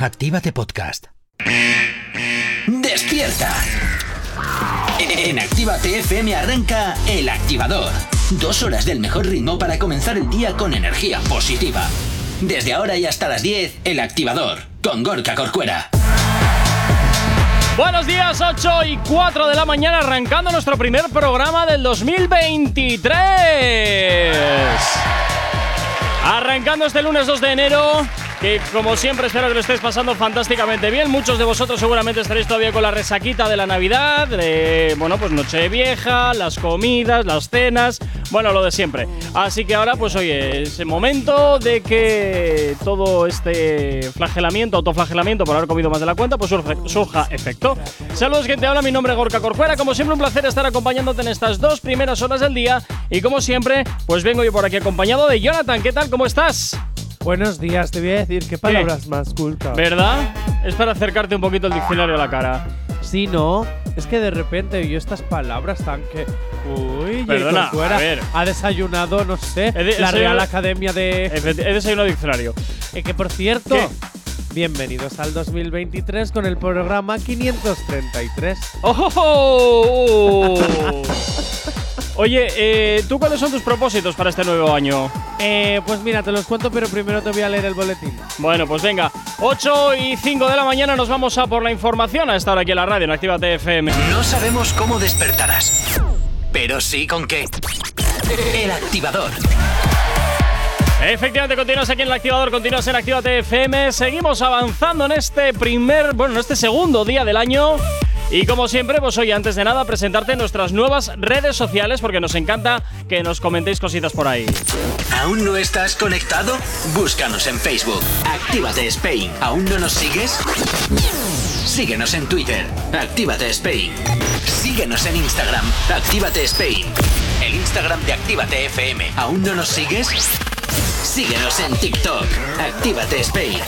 Actívate Podcast. ¡Despierta! En Actívate FM arranca El Activador. Dos horas del mejor ritmo para comenzar el día con energía positiva. Desde ahora y hasta las 10, El Activador, con Gorka Corcuera. Buenos días, 8 y 4 de la mañana, arrancando nuestro primer programa del 2023. Arrancando este lunes 2 de enero, que como siempre espero que lo estéis pasando fantásticamente bien. Muchos de vosotros seguramente estaréis todavía con la resaquita de la Navidad, de, bueno, pues Nochevieja, las comidas, las cenas, bueno, lo de siempre. Así que ahora, pues oye, es el momento de que todo este flagelamiento, autoflagelamiento por haber comido más de la cuenta, pues surge- surja efecto. Saludos, gente, habla mi nombre es Gorka Corcuera. Como siempre, un placer estar acompañándote en estas dos primeras horas del día. Y como siempre, pues vengo yo por aquí acompañado de Jonathan. ¿Qué tal? ¿Cómo estás? Buenos días, te voy a decir qué palabras más cultas. ¿Verdad? Es para acercarte un poquito el diccionario a la cara. Sí, no, es que de repente yo estas palabras tan que. Uy, Perdona, Cuera a ver. ha desayunado, no sé, de- la Real Academia de. He desayunado diccionario. Eh, que por cierto, ¿Qué? bienvenidos al 2023 con el programa 533. ¡Oh! Oye, eh, ¿tú cuáles son tus propósitos para este nuevo año? Eh, pues mira, te los cuento, pero primero te voy a leer el boletín. Bueno, pues venga, 8 y 5 de la mañana nos vamos a por la información a esta hora aquí en la radio, en Actívate FM. No sabemos cómo despertarás, pero sí con qué. El Activador. Efectivamente, continúas aquí en el activador, continúas en Actívate FM. Seguimos avanzando en este primer, bueno, en este segundo día del año. Y como siempre, pues hoy, antes de nada, presentarte nuestras nuevas redes sociales porque nos encanta que nos comentéis cositas por ahí. ¿Aún no estás conectado? Búscanos en Facebook. Actívate Spain. ¿Aún no nos sigues? Síguenos en Twitter. Actívate Spain. Síguenos en Instagram. Actívate Spain. El Instagram de Actívate FM. ¿Aún no nos sigues? Síguenos en TikTok. Actívate Spain.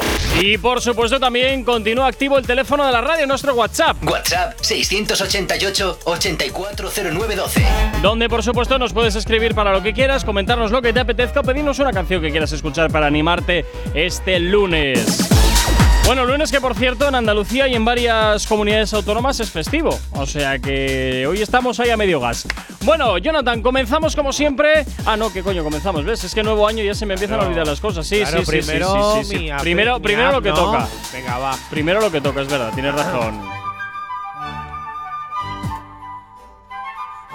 Y por supuesto también continúa activo el teléfono de la radio, nuestro WhatsApp, WhatsApp 688-840912. donde por supuesto nos puedes escribir para lo que quieras, comentarnos lo que te apetezca o pedirnos una canción que quieras escuchar para animarte este lunes. Bueno, lunes que por cierto en Andalucía y en varias comunidades autónomas es festivo, o sea que hoy estamos ahí a medio gas. Bueno, Jonathan, comenzamos como siempre. Ah, no, ¿qué coño comenzamos? ¿Ves? Es que nuevo año ya se me empiezan a olvidar las cosas. Sí, Claro, sí, sí, sí, primero sí, sí, sí. mi app- Primero, mi primero app, lo que ¿no? toca. Venga, va. Primero lo que toca, es verdad, tienes razón.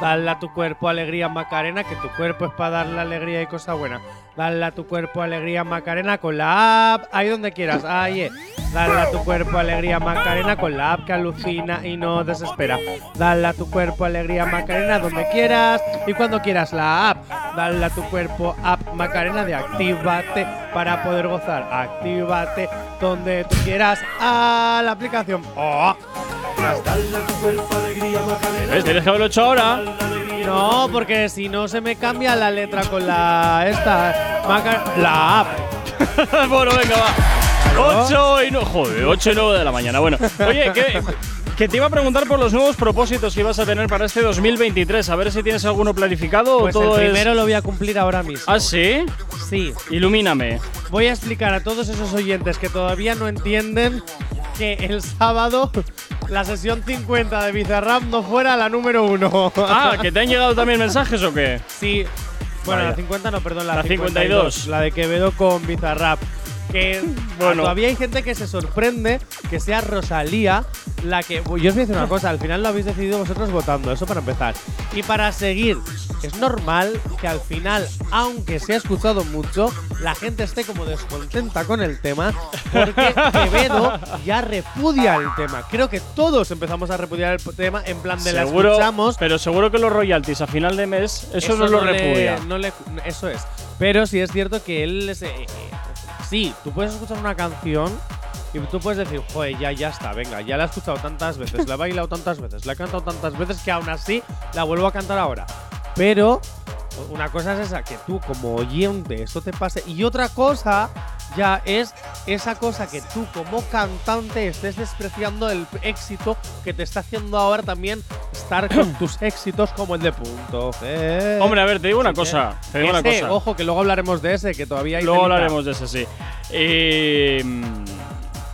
Dale a tu cuerpo alegría Macarena, que tu cuerpo es para darle alegría y cosa buena. Dale a tu cuerpo alegría Macarena con la app, ahí donde quieras, ahí es. Dale a tu cuerpo alegría Macarena con la app que alucina y no desespera. Dale a tu cuerpo alegría Macarena donde quieras y cuando quieras la app. Dale a tu cuerpo app Macarena de Actívate para poder gozar. Actívate donde tú quieras a la aplicación. ¡Oh! ¿Ves? Tienes que haberlo hecho ahora. No, porque si no se me cambia la letra con la esta Maca- la app. bueno, venga, va. 8 y 9. Joder, 8 y 9 de la mañana. Bueno, oye, que, que te iba a preguntar por los nuevos propósitos que ibas a tener para este 2023. A ver si tienes alguno planificado Pues o el todo es- primero lo voy a cumplir ahora mismo. ¿Ah, sí? Sí. Ilumíname. Voy a explicar a todos esos oyentes que todavía no entienden que el sábado la sesión 50 de Bizarrap no fuera la número uno. Ah, ¿que te han llegado también mensajes o qué? Sí. Bueno, Vaya. la 50 no, perdón, la, La 52. 52. La de Quevedo con Bizarrap. Que Bueno. todavía hay gente que se sorprende que sea Rosalía la que. Yo os voy a decir una cosa, al final lo habéis decidido vosotros votando, eso para empezar. Y para seguir, es normal que al final, aunque se ha escuchado mucho, la gente esté como descontenta con el tema, porque Quevedo ya repudia el tema. Creo que todos empezamos a repudiar el tema en plan de la seguro, escuchamos. pero seguro que los royalties a final de mes, eso, no lo le- repudia. no le- eso es. Pero sí es cierto que él es, eh, sí, tú puedes escuchar una canción y tú puedes decir, joder, ya, ya está, venga, ya la he escuchado tantas veces, la he bailado tantas veces, la he cantado tantas veces que aún así la vuelvo a cantar ahora. Pero una cosa es esa, que tú como oyente eso te pase. Y otra cosa ya es esa cosa que tú como cantante estés despreciando el éxito que te está haciendo ahora también estar con tus éxitos como el de punto. G. Hombre, a ver, te digo una cosa. Te digo una cosa. Ojo, que luego hablaremos de ese, que todavía hay Luego hablaremos de ese, sí. Eh,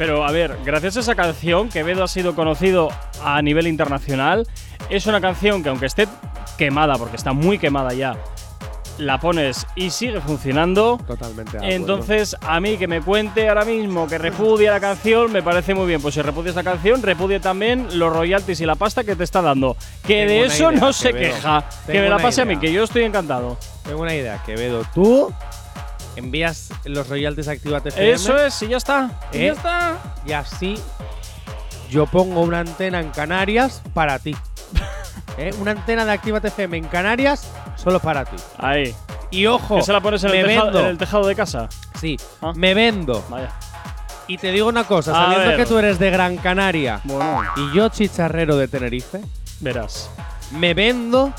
Pero a ver, gracias a esa canción, Quevedo ha sido conocido a nivel internacional. Es una canción que aunque esté quemada, porque está muy quemada ya, la pones y sigue funcionando. Totalmente. Entonces, a mí que me cuente ahora mismo que repudia la canción, me parece muy bien. Pues si repudia esta canción, repudie también los royalties y la pasta que te está dando. Que Tengo de eso idea, no se Quevedo. queja. que me la pase a mí, que yo estoy encantado. Tengo una idea, Quevedo. Tú envías los royalties a Actívate FM Eso es, y ya está. Y ¿Eh? ya está. y así yo pongo una antena en Canarias para ti. ¿Eh? Una antena de Actívate FM en Canarias solo para ti. Ahí. Y ojo, se la pones en el, en tejado de casa. Sí, Ah. me vendo. Vaya. Y te digo una cosa, A sabiendo ver. que tú eres de Gran Canaria Bueno, y yo chicharrero de Tenerife, verás. me vendo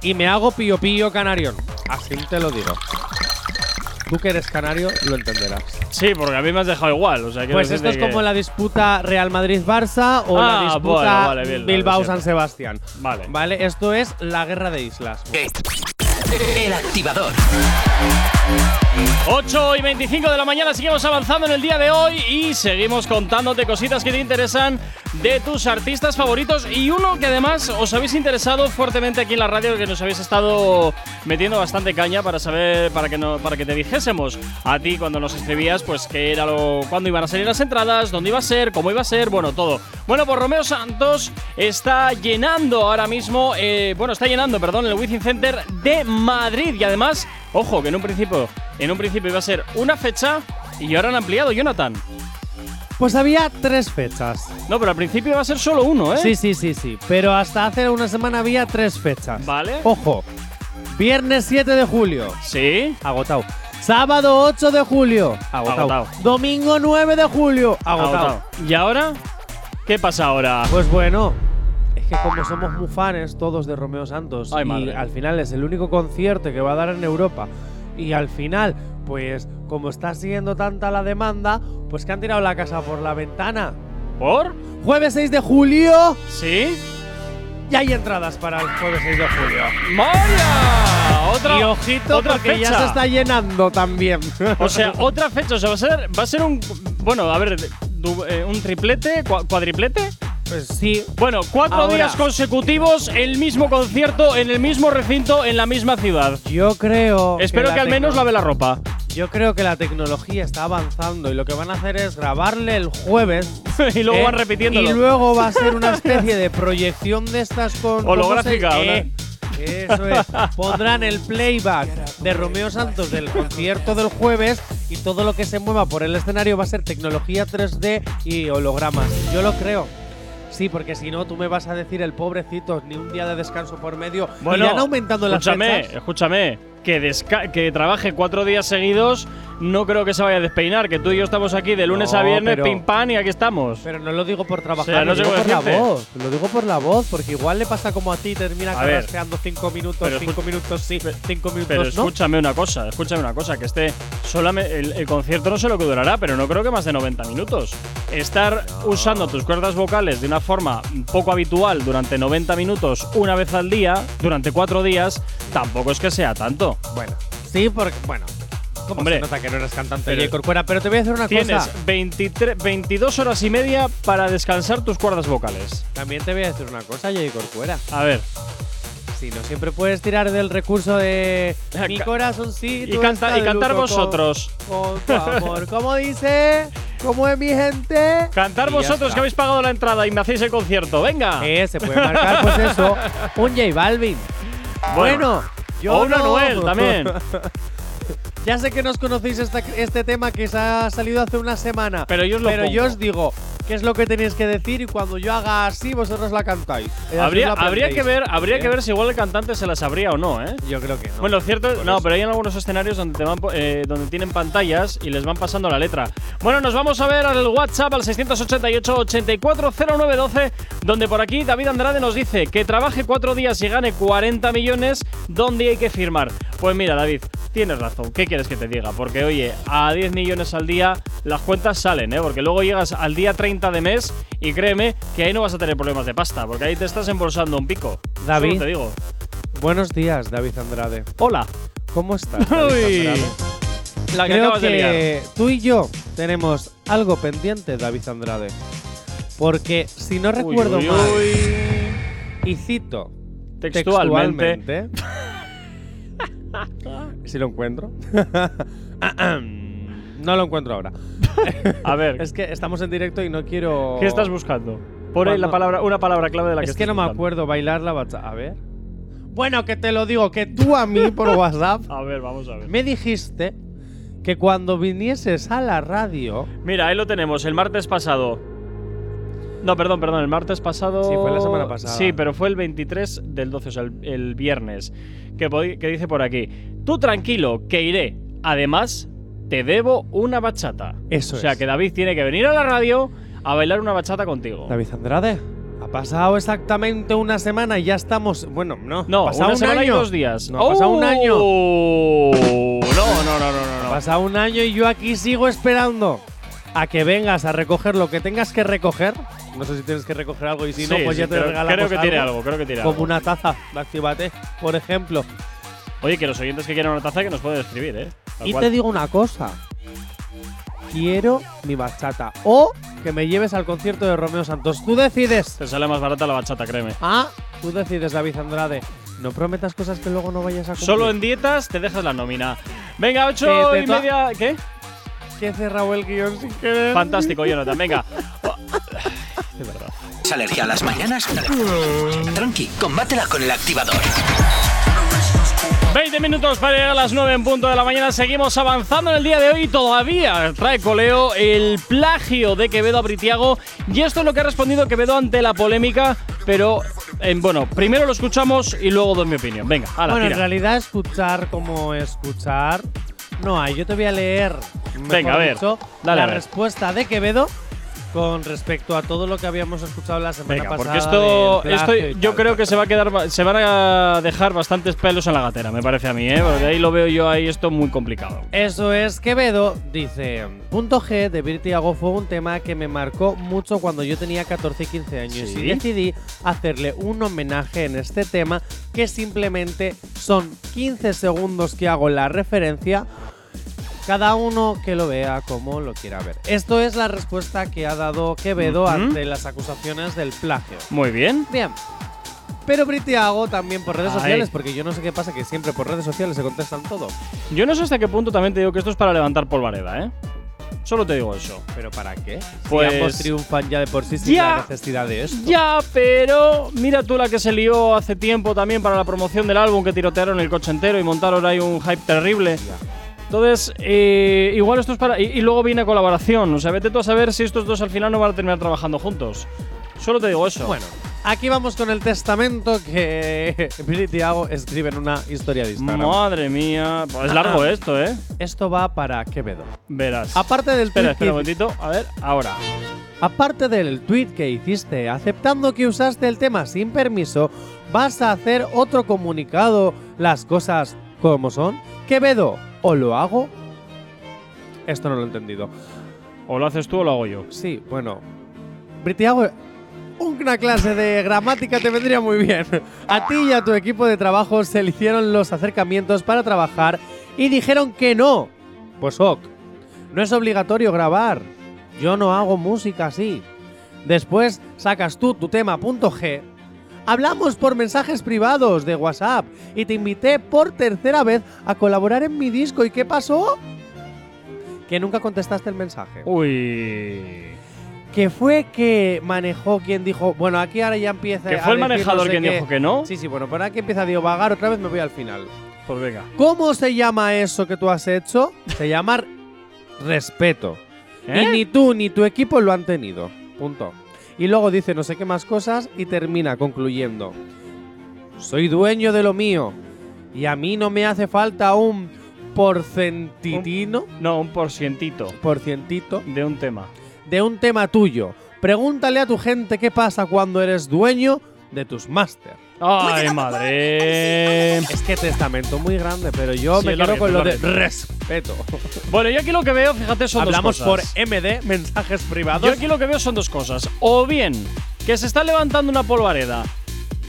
y me hago pío pío canarión. Así te lo digo. Tú que eres canario lo entenderás. Sí, porque a mí me has dejado igual. O sea, Pues esto es que- como la disputa Real Madrid-Barça o la Ah, disputa bueno, vale, Bilbao-San. Sebastián. Vale. Vale, esto es la guerra de islas. El activador. 8 y 25 de la mañana seguimos avanzando en el día de hoy y seguimos contándote cositas que te interesan de tus artistas favoritos y uno que además os habéis interesado fuertemente aquí en la radio que nos habéis estado metiendo bastante caña para saber para que no para que te dijésemos a ti cuando nos escribías pues qué era lo cuándo iban a salir las entradas, dónde iba a ser, cómo iba a ser, bueno, todo. Bueno, pues Romeo Santos está llenando ahora mismo eh, bueno, está llenando, perdón, el Wizzing Center de Madrid y además, ojo, que en un principio en un principio iba a ser una fecha y ahora han ampliado, Jonathan. Pues había tres fechas. No, pero al principio iba a ser solo uno, ¿eh? Sí, sí, sí, sí. Pero hasta hace una semana había tres fechas. Vale. Ojo. Viernes 7 de julio. Sí. Agotado. Sábado 8 de julio. Agotado. Agotado. Domingo 9 de julio. Agotado. Agotado. ¿Y ahora? ¿Qué pasa ahora? Pues bueno, que como somos muy fans todos de Romeo Santos Ay, y al final es el único concierto que va a dar en Europa y al final, pues como está siguiendo tanta la demanda, pues que han tirado la casa por la ventana. ¿Por? Jueves 6 de julio, ¿Sí? ya hay entradas para el jueves 6 de julio. ¡Vaya! Otra, y ojito otra porque ya fecha. se está llenando también. O sea, otra fecha. O sea, va a ser, va a ser un. Bueno, a ver, du- eh, un triplete, cua- cuadriplete. Pues sí, Bueno, cuatro Ahora. días consecutivos, el mismo concierto, en el mismo recinto, en la misma ciudad. yo creo Espero que al menos lave la ropa. Yo creo que la tecnología está avanzando y lo que van a hacer es grabarle el jueves y luego ¿eh? van repitiéndolo. Y luego va a ser una especie de proyección de estas con. ¿cómo Holográfica, eh, Eso es. Pondrán el playback de Romeo Santos del concierto del jueves y todo lo que se mueva por el escenario va a ser tecnología 3D y hologramas. Yo lo creo. Sí, porque si no, tú me vas a decir el pobrecito, ni un día de descanso por medio. Bueno, Irán aumentando las escúchame, fechas. escúchame. Que, desca- que trabaje cuatro días seguidos, no creo que se vaya a despeinar. Que tú y yo estamos aquí de lunes No, a viernes, pero- pim pam, y aquí estamos. Pero no lo digo por trabajar, O sea, no lo digo por la voz. Lo digo por la voz, porque igual le pasa como a ti, termina carraspeando cinco minutos, cinco minutos sí, cinco minutos Pero no. escúchame una cosa, escúchame una cosa, que este solamente el, el concierto no sé lo que durará, pero no creo que más de 90 minutos. Estar usando tus cuerdas vocales de una forma poco habitual durante 90 minutos una vez al día, durante cuatro días, tampoco es que sea tanto. Bueno, sí, porque, bueno. ¿Cómo Hombre, se nota que no eres cantante de Corcuera? Pero te voy a decir una Tienes cosa. 23, 22 horas y media para descansar tus cuerdas vocales. También te voy a decir una cosa, Jay Corcuera. A ver, Si no siempre puedes tirar del recurso de mi corazoncito. y, canta, y cantar luto con- vosotros. Con, tu amor. ¿Cómo dice? ¿Cómo es mi gente? Cantar Y vosotros que habéis pagado la entrada y me hacéis el concierto. Venga. Eh, se puede marcar, pues eso. Un J Balvin. Bueno, yo o un no. Anuel también. Ya sé que no os conocéis esta- este tema que se ha salido hace una semana. Pero yo os lo Pero yo os digo qué es lo que tenéis que decir y cuando yo haga así, vosotros la cantáis. Así habría, la habría que ver, habría ¿Eh? que ver si igual el cantante se la sabría o no, ¿eh? Yo creo que no. Bueno, cierto, Por no, eso. pero hay en algunos escenarios donde te van, eh, donde tienen pantallas y les van pasando la letra. Bueno, nos vamos a ver al WhatsApp al 688-840912, donde por aquí David Andrade nos dice que trabaje cuatro días y gane 40 millones, ¿dónde hay que firmar? Pues mira, David, tienes razón. ¿Qué quieres que te diga? Porque, oye, a 10 millones al día las cuentas salen, ¿eh? Porque luego llegas al día 30 de mes y créeme que ahí no vas a tener problemas de pasta, porque ahí te estás embolsando un pico. David. Solo te digo. Buenos días, David Andrade. Hola. ¿Cómo estás? David Uy. La que Creo acabas de liar. que tú y yo tenemos algo pendiente, David Andrade. Porque si no recuerdo Uy, uy, mal, y cito Textualmente. textualmente, si lo encuentro. no lo encuentro ahora. A ver, Es que estamos en directo y no quiero. ¿qué estás buscando? Por ahí la palabra, una palabra clave de la que Es que estás no me buscando. acuerdo bailar la bachata. A ver. Bueno, que te lo digo, que tú a mí por WhatsApp A ver, vamos a ver. me dijiste que cuando vinieses a la radio. Mira, ahí lo tenemos, el martes pasado. No, perdón, perdón, el martes pasado. Sí, fue la semana pasada. Sí, pero fue el 23 del 12, o sea, el, el viernes. Que, podi- que dice por aquí: Tú tranquilo, que iré. Además, te debo una bachata. Eso O sea, es. que David tiene que venir a la radio a bailar una bachata contigo. David Andrade, ha pasado exactamente una semana y ya estamos. Bueno, no. No, ha pasado una un semana año. y dos días. No, ha pasado un año. Oh, No, no, no, no, no. Ha pasado un año y yo aquí sigo esperando a que vengas a recoger lo que tengas que recoger. No sé si tienes que recoger algo y si no, pues sí, ya te creo, regalamos creo que tiene algo, creo que tiene Como algo. una taza de Actívate, por ejemplo. Oye, que los oyentes que quieran una taza que nos pueden escribir, ¿eh? Tal Y cual. te digo una cosa. Quiero mi bachata. O que me lleves al concierto de Romeo Santos. Tú decides. Te sale más barata la bachata, créeme. Ah, tú decides, David Andrade. No prometas cosas que luego no vayas a cumplir. Solo en dietas te dejas la nómina. Venga, ocho y media. ¿Qué? Que he cerrado el guion sin querer. Fantástico, Jonathan. Venga. De verdad. ¿Es alergia a las mañanas? Tranqui, combátela con el activador. 20 minutos para llegar a las 9 en punto de la mañana. Seguimos avanzando en el día de hoy. Todavía trae coleo el plagio de Quevedo a Britiago. Y esto es lo que ha respondido Quevedo ante la polémica. Pero, eh, bueno, primero lo escuchamos y luego doy mi opinión. Venga, a la bueno, en realidad escuchar como escuchar no hay. Yo te voy a leer, Venga, a ver, dicho, dale, la a ver. respuesta de Quevedo con respecto a todo lo que habíamos escuchado la semana Venga, pasada. porque esto, yo creo que se va a quedar, se van a dejar bastantes pelos en la gatera, me parece a mí, ¿eh? Porque ahí lo veo yo ahí esto muy complicado. Eso es, Quevedo dice, punto G de Virti Hago fue un tema que me marcó mucho cuando yo tenía 14 y 15 años Sí. y decidí hacerle un homenaje en este tema que simplemente son 15 segundos que hago la referencia, cada uno que lo vea como lo quiera ver. Esto es la respuesta que ha dado Quevedo Ujú. ante las acusaciones del plagio. Muy bien. Bien. Pero Britiago también por redes Ay. sociales, porque yo no sé qué pasa, que siempre por redes sociales se contestan todo. Yo no sé hasta qué punto también te digo que esto es para levantar polvareda, ¿eh? Solo te digo eso. ¿Pero para qué? Pues- si ambos triunfan ya de por sí sin Ya. la necesidad de esto. Ya, pero mira tú la que se lió hace tiempo también para la promoción del álbum que tirotearon el coche entero y montaron ahí un hype terrible. Entonces, eh, igual esto es para. Y, y luego viene colaboración. O sea, vete tú a saber si estos dos al final no van a terminar trabajando juntos. Solo te digo eso. Bueno, aquí vamos con el testamento que Britiago escribe en una historia de Instagram. Madre mía. Pues es largo Ah. esto, ¿eh? Esto va para Quevedo. Verás. Aparte del espera, espera un momentito. A ver, ahora. Aparte del tweet que hiciste aceptando que usaste el tema sin permiso, vas a hacer otro comunicado, las cosas como son. Quevedo, o lo hago. Esto no lo he entendido. O lo haces tú o lo hago yo. Sí, bueno. Britiago, una clase de gramática te vendría muy bien. A ti y a tu equipo de trabajo se le hicieron los acercamientos para trabajar y dijeron que no. Pues ok. No es obligatorio grabar. Yo no hago música así. Después sacas tú tu tema punto G. Hablamos por mensajes privados de WhatsApp y te invité por tercera vez a colaborar en mi disco. ¿Y qué pasó? Que nunca contestaste el mensaje. Uy. Que fue que manejó quien dijo, bueno, aquí ahora ya empieza ¿Que a fue el decir manejador no sé quien qué. dijo que no? Sí, sí, bueno, pero aquí empieza a divagar, otra vez me voy al final. Pues venga. ¿Cómo se llama eso que tú has hecho? Se llama respeto. ¿Eh? Y ni tú ni tu equipo lo han tenido. Punto. Y luego dice no sé qué más cosas y termina concluyendo. Soy dueño de lo mío. Y a mí no me hace falta un porcentitino, No, un porcientito porcientito de un tema. de un tema tuyo. Pregúntale a tu gente qué pasa cuando eres dueño de tus máster. ¡Ay, madre! Es que testamento muy grande, pero yo Sí, me quedo con lo de respeto. Bueno, yo aquí lo que veo, fíjate, son Hablamos dos por cosas. MD, mensajes Yo privados. aquí lo que veo son dos cosas. O bien, que se está levantando una polvareda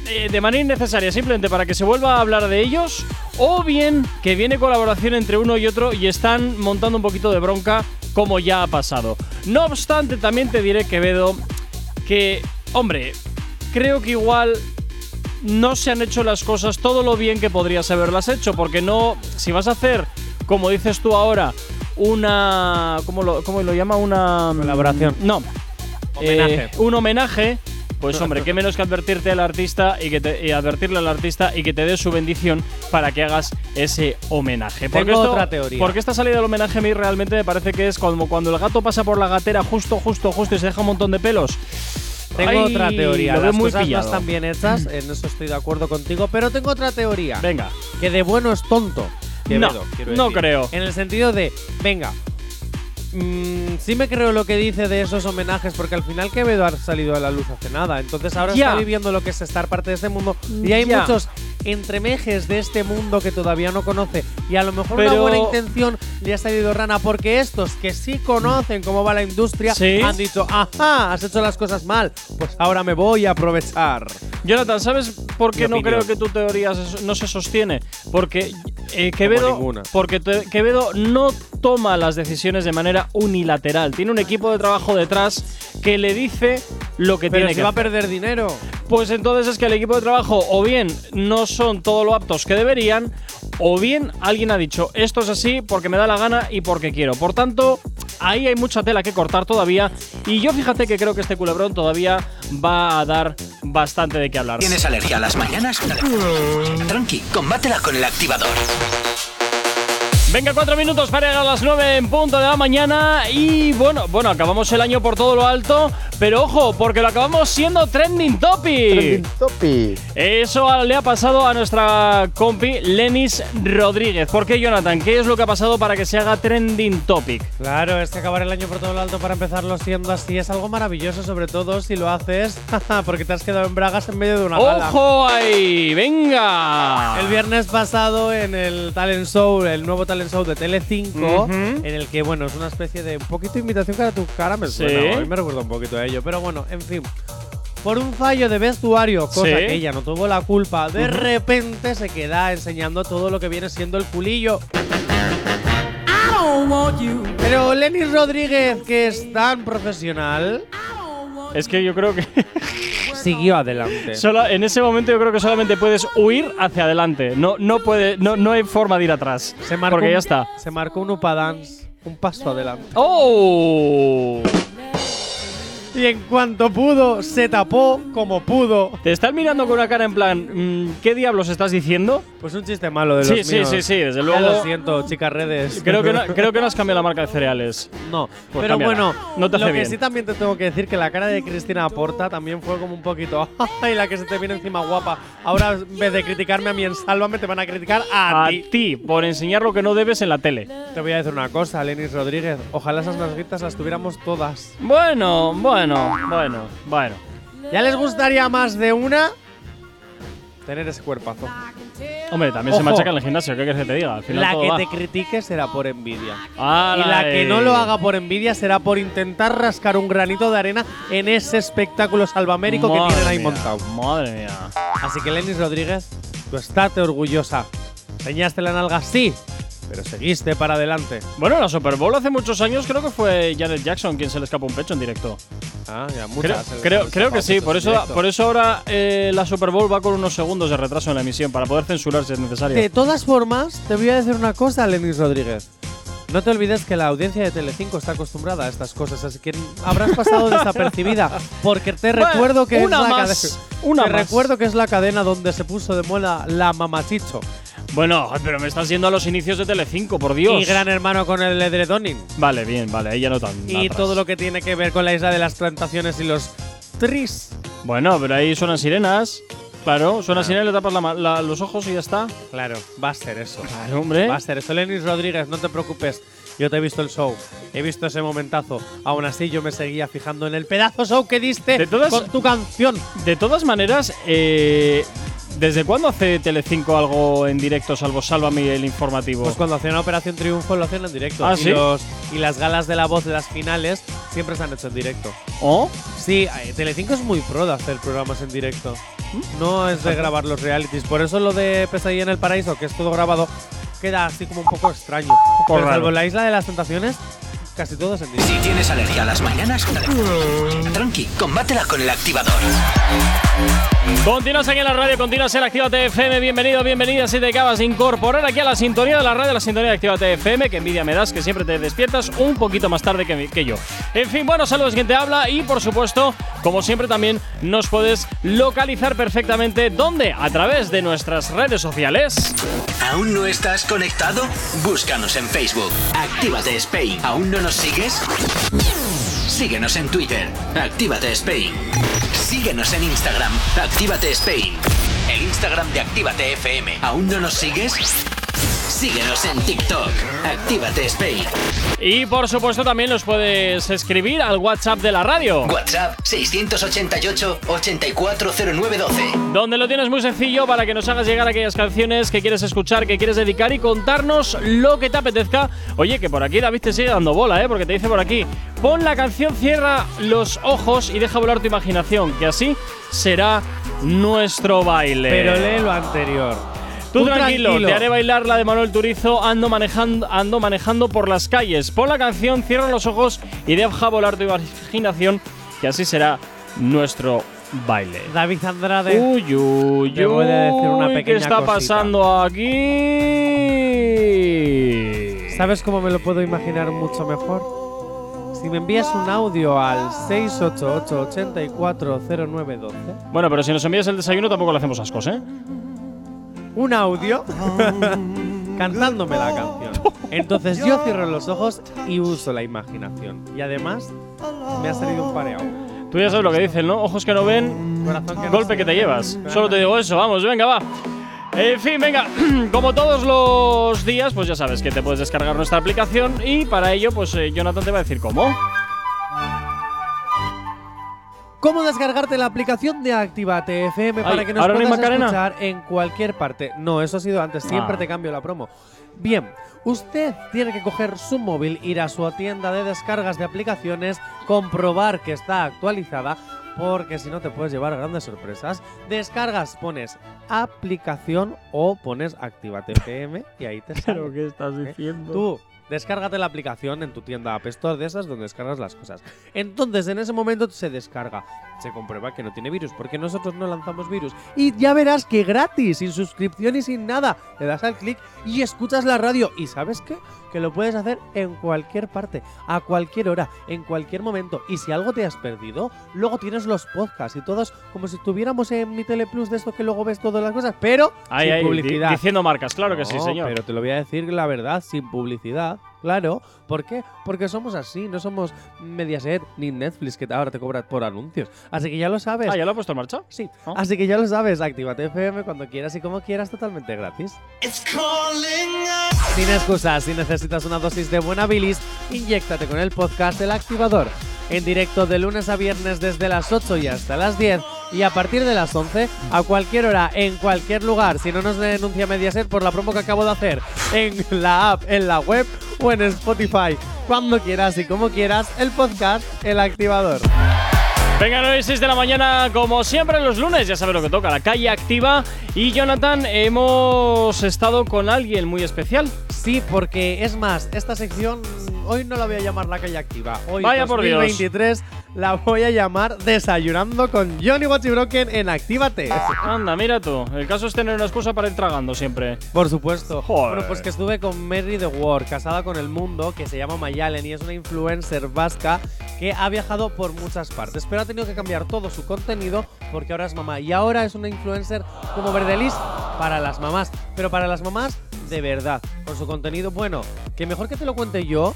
eh, de manera innecesaria, simplemente para que se vuelva a hablar de ellos, o bien que viene colaboración entre uno y otro y están montando un poquito de bronca como ya ha pasado. No obstante, también te diré, Quevedo, que, hombre, creo que igual no se han hecho las cosas todo lo bien que podrías haberlas hecho, porque no, si vas a hacer, como dices tú ahora, una, ¿cómo lo, cómo lo llama? Una Colaboración. No. Homenaje. Eh, un homenaje. Pues hombre, qué menos que advertirte al artista y que te, y advertirle al artista y que te dé su bendición para que hagas ese homenaje. Porque Tengo esto- otra teoría. Porque esta salida del homenaje a mí realmente me parece que es como cuando el gato pasa por la gatera justo, justo, justo y se deja un montón de pelos. Tengo Ay, otra teoría. lo veo Las muy cosas no están bien hechas, en eso estoy de acuerdo contigo, pero tengo otra teoría. Venga. Que de bueno es tonto. Quevedo, no decir. creo. En el sentido de, venga, mm, sí me creo lo que dice de esos homenajes, porque al final Quevedo ha salido a la luz hace nada. Entonces ahora Ya. está viviendo lo que es estar parte de este mundo. Y hay Ya. muchos entremejes de este mundo que todavía no conoce. Y a lo mejor una Pero- buena intención le ha salido rana, porque estos que sí conocen cómo va la industria Sí. han dicho, ajá, has hecho las cosas mal, pues ahora me voy a aprovechar. Jonathan, ¿sabes por qué Mi no opinión. creo que tu teoría se- no se sostiene? Porque eh, Quevedo, porque te- Quevedo no toma las decisiones de manera unilateral. Tiene un equipo de trabajo detrás que le dice lo que Pero tiene si que va a hacer. perder dinero. Pues entonces es que el equipo de trabajo o bien no son todo lo aptos que deberían, o bien alguien ha dicho esto es así porque me da la gana y porque quiero. Por tanto, ahí hay mucha tela que cortar todavía. Y yo fíjate que creo que este culebrón todavía va a dar bastante de qué hablar. ¿Tienes alergia a las mañanas? Tranqui, combátela con el activador. Venga, cuatro minutos para llegar a las nueve en punto de la mañana. Y bueno, bueno, acabamos el año por todo lo alto. Pero ojo, porque lo acabamos siendo trending topic. Eso le ha pasado a nuestra compi Lenis Rodríguez. ¿Por qué, Jonathan? ¿Qué es lo que ha pasado para que se haga trending topic? Claro, es que acabar el año por todo lo alto para empezarlo siendo así es algo maravilloso, sobre todo si lo haces porque te has quedado en bragas en medio de una gala. ¡Ojo ahí! ¡Venga! El viernes pasado en el talent show, el nuevo talent show de Tele5, Ujú. en el que, bueno, es una especie de un poquito de imitación cara a tu cara, me Sí. suena, hoy me recuerda un poquito a ello, pero bueno, en fin. Por un fallo de vestuario, cosa Sí. que ella no tuvo la culpa, de repente se queda enseñando todo lo que viene siendo el culillo. Pero Lenny Rodríguez, que es tan profesional, Es que yo creo que siguió adelante. solo, en ese momento yo creo que solamente puedes huir hacia adelante. No, no, puede, no, no hay forma de ir atrás. Se marcó porque un- ya está. Se marcó un upa dance, un paso adelante. ¡Oh! Y en cuanto pudo, se tapó como pudo. Te están mirando con una cara en plan, mm, ¿qué diablos estás diciendo? Pues un chiste malo de los Sí, sí, míos. sí, sí, desde Ya luego. lo siento, chicas redes. Creo que, no, creo que no has cambiado la marca de cereales. No, Pues pero cámbiala. bueno, No te hace lo que bien. sí también te tengo que decir que la cara de Cristina Aporta también fue como un poquito ¡ay, la que se te viene encima guapa! Ahora en vez de criticarme a mí en Sálvame te van a criticar a, A ti. por enseñar lo que no debes en la tele. Te voy a decir una cosa, Lenis Rodríguez, ojalá esas nalguitas las tuviéramos todas. Bueno, bueno, bueno, bueno. ¿Ya les gustaría más de una? Tener ese cuerpazo. Hombre, también se machaca en el gimnasio, ¿qué quieres que te diga? Al final La todo que va. te critique será por envidia. ¡Hala, Y la que no lo haga por envidia será por intentar rascar un granito de arena en ese espectáculo salvamérico que tienen ahí mía, montado. Madre mía. Así que Lenis Rodríguez, tú estate orgullosa. Enseñaste la nalga, sí, pero seguiste para adelante. Bueno, la Super Bowl hace muchos años creo que fue Janet Jackson quien se le escapó un pecho en directo. Ah, ya Creo, muchas. creo, creo que sí, por eso, por eso ahora eh, la Super Bowl va con unos segundos de retraso en la emisión para poder censurar si es necesario. De todas formas, te voy a decir una cosa, Lenis Rodríguez. No te olvides que la audiencia de Telecinco está acostumbrada a estas cosas, así que habrás pasado desapercibida. Porque te Bueno, recuerdo que una es la más, cadena. una te más. recuerdo que es la cadena donde se puso de moda la mamachicho. Bueno, pero me estás yendo a los inicios de Telecinco, por Dios. Y Gran Hermano con el edredoning. Vale, bien, vale, ahí ya no tan. Y atrás. todo lo que tiene que ver con la isla de las plantaciones y los tris. Bueno, pero ahí suenan sirenas. Claro, suena sirenas, le tapas la los ojos y ya está. Claro, va a ser eso. Claro, hombre. Va a ser eso. Lenis Rodríguez, no te preocupes. Yo te he visto el show. He visto ese momentazo. Aún así, yo me seguía fijando en el pedazo show que diste De todas- con tu canción. De todas maneras, eh, ¿Desde cuándo hace Telecinco algo en directo, salvo Sálvame y el informativo? Pues cuando hacían Operación Triunfo lo hacían en directo. ¿Ah, y, sí? los- y las galas de la voz de las finales siempre se han hecho en directo. ¿Oh? Sí, eh, Telecinco es muy pro de hacer programas en directo. No es de grabar los realities. Por eso lo de Pesadilla en el Paraíso, que es todo grabado, queda así como un poco extraño. Pero raro. salvo la Isla de las Tentaciones, casi en. Si tienes alergia a las mañanas, tranqui, combátela con el activador. Continúas aquí en la radio, continúas en Actívate FM. Bienvenido, bienvenida. Si te acabas de incorporar aquí a la sintonía de la radio, la sintonía de Actívate FM, que envidia me das, que siempre te despiertas un poquito más tarde que yo. En fin, bueno, saludos quien te habla y por supuesto, como siempre, también nos puedes localizar perfectamente. ¿Dónde? A través de nuestras redes sociales. ¿Aún no estás conectado? Búscanos en Facebook. Actívate Spain. ¿Aún no nos sigues? Síguenos en Twitter. Actívate Spain. Síguenos en Instagram. Actívate Spain. El Instagram de Actívate FM. ¿Aún no nos sigues? Síguenos en TikTok. Actívate Spain. Y por supuesto, también nos puedes escribir al WhatsApp de la radio. WhatsApp 688-840912. Donde lo tienes muy sencillo para que nos hagas llegar aquellas canciones que quieres escuchar, que quieres dedicar y contarnos lo que te apetezca. Oye, que por aquí David te sigue dando bola, ¿eh? Porque te dice por aquí, pon la canción, cierra los ojos y deja volar tu imaginación, que así será nuestro baile. Pero lee lo anterior. Tú tranquilo, te haré bailar la de Manuel Turizo, ando manejando, ando manejando por las calles. Pon la canción, cierra los ojos y deja volar tu imaginación, que así será nuestro baile. David Andrade. Uy, uy, Te voy a decir una uy, ¿Qué pequeña está cosita. pasando aquí? ¿Sabes cómo me lo puedo imaginar mucho mejor? Si me envías un audio al 688-840912, Bueno, pero si nos envías el desayuno tampoco le hacemos ascos, ¿eh? Un audio cantándome la canción. Entonces yo cierro los ojos y uso la imaginación. Y además me ha salido un pareado. Tú ya sabes lo que dicen, ¿no? Ojos que no ven, Corazón que no golpe que te llevas. Solo te digo eso, vamos, venga, va. En fin, venga, como todos los días, pues ya sabes que te puedes descargar nuestra aplicación y para ello, pues eh, Jonathan te va a decir cómo. ¿Cómo descargarte la aplicación de Actívate FM para Ay, que nos ¿ahora no hay puedas escuchar en cualquier parte? No, eso ha sido antes. Siempre Ah. te cambio la promo. Bien, usted tiene que coger su móvil, ir a su tienda de descargas de aplicaciones, comprobar que está actualizada, porque si no te puedes llevar grandes sorpresas. Descargas, pones aplicación o pones Actívate FM y ahí te sale. ¿qué estás diciendo? Tú, descárgate la aplicación en tu tienda App Store de esas donde descargas las cosas. Entonces, en ese momento se descarga. Se comprueba que no tiene virus, porque nosotros no lanzamos virus. Y ya verás que gratis, sin suscripción y sin nada. Le das al clic y escuchas la radio. ¿Y sabes qué? Que lo puedes hacer en cualquier parte, a cualquier hora, en cualquier momento. Y si algo te has perdido, luego tienes los podcasts y todos como si estuviéramos en mi Teleplus de esto que luego ves todas las cosas, pero Ahí, sin ahí, di- publicidad. diciendo marcas, claro que sí, señor. Pero te lo voy a decir la verdad, sin publicidad. Claro. ¿Por qué? Porque somos así, no somos Mediaset ni Netflix que ahora te cobran por anuncios. Así que ya lo sabes. Ah, ¿ya lo ha puesto en marcha? Sí, Ah. así que ya lo sabes, actívate FM cuando quieras y como quieras, totalmente gratis. Sin excusas, si necesitas una dosis de buena bilis, inyéctate con el podcast El Activador. En directo de lunes a viernes desde las 8 y hasta las 10 y a partir de las 11 a cualquier hora, en cualquier lugar, si no nos denuncia Mediaset por la promo que acabo de hacer en la app, en la web o en Spotify. Cuando quieras y como quieras, el podcast El Activador. Venga, 9 y 6 de la mañana, como siempre los lunes, ya sabes lo que toca, la calle activa. Y Jonathan, hemos estado con alguien muy especial. Sí, porque es más, esta sección hoy no la voy a llamar la calle activa. Hoy Vaya por Dios. 2023 la voy a llamar Desayunando con Johnny Watchybroken en Actívate. Anda, mira tú. El caso es tener una excusa para ir tragando siempre. Por supuesto. Joder. Bueno, pues que estuve con Mary the World, casada con el mundo, que se llama Mayalen y es una influencer vasca que ha viajado por muchas partes, pero tenido que cambiar todo su contenido porque ahora es mamá. Y ahora es una influencer como Verdelis para las mamás, pero para las mamás de verdad, con su contenido bueno, que mejor que te lo cuente yo,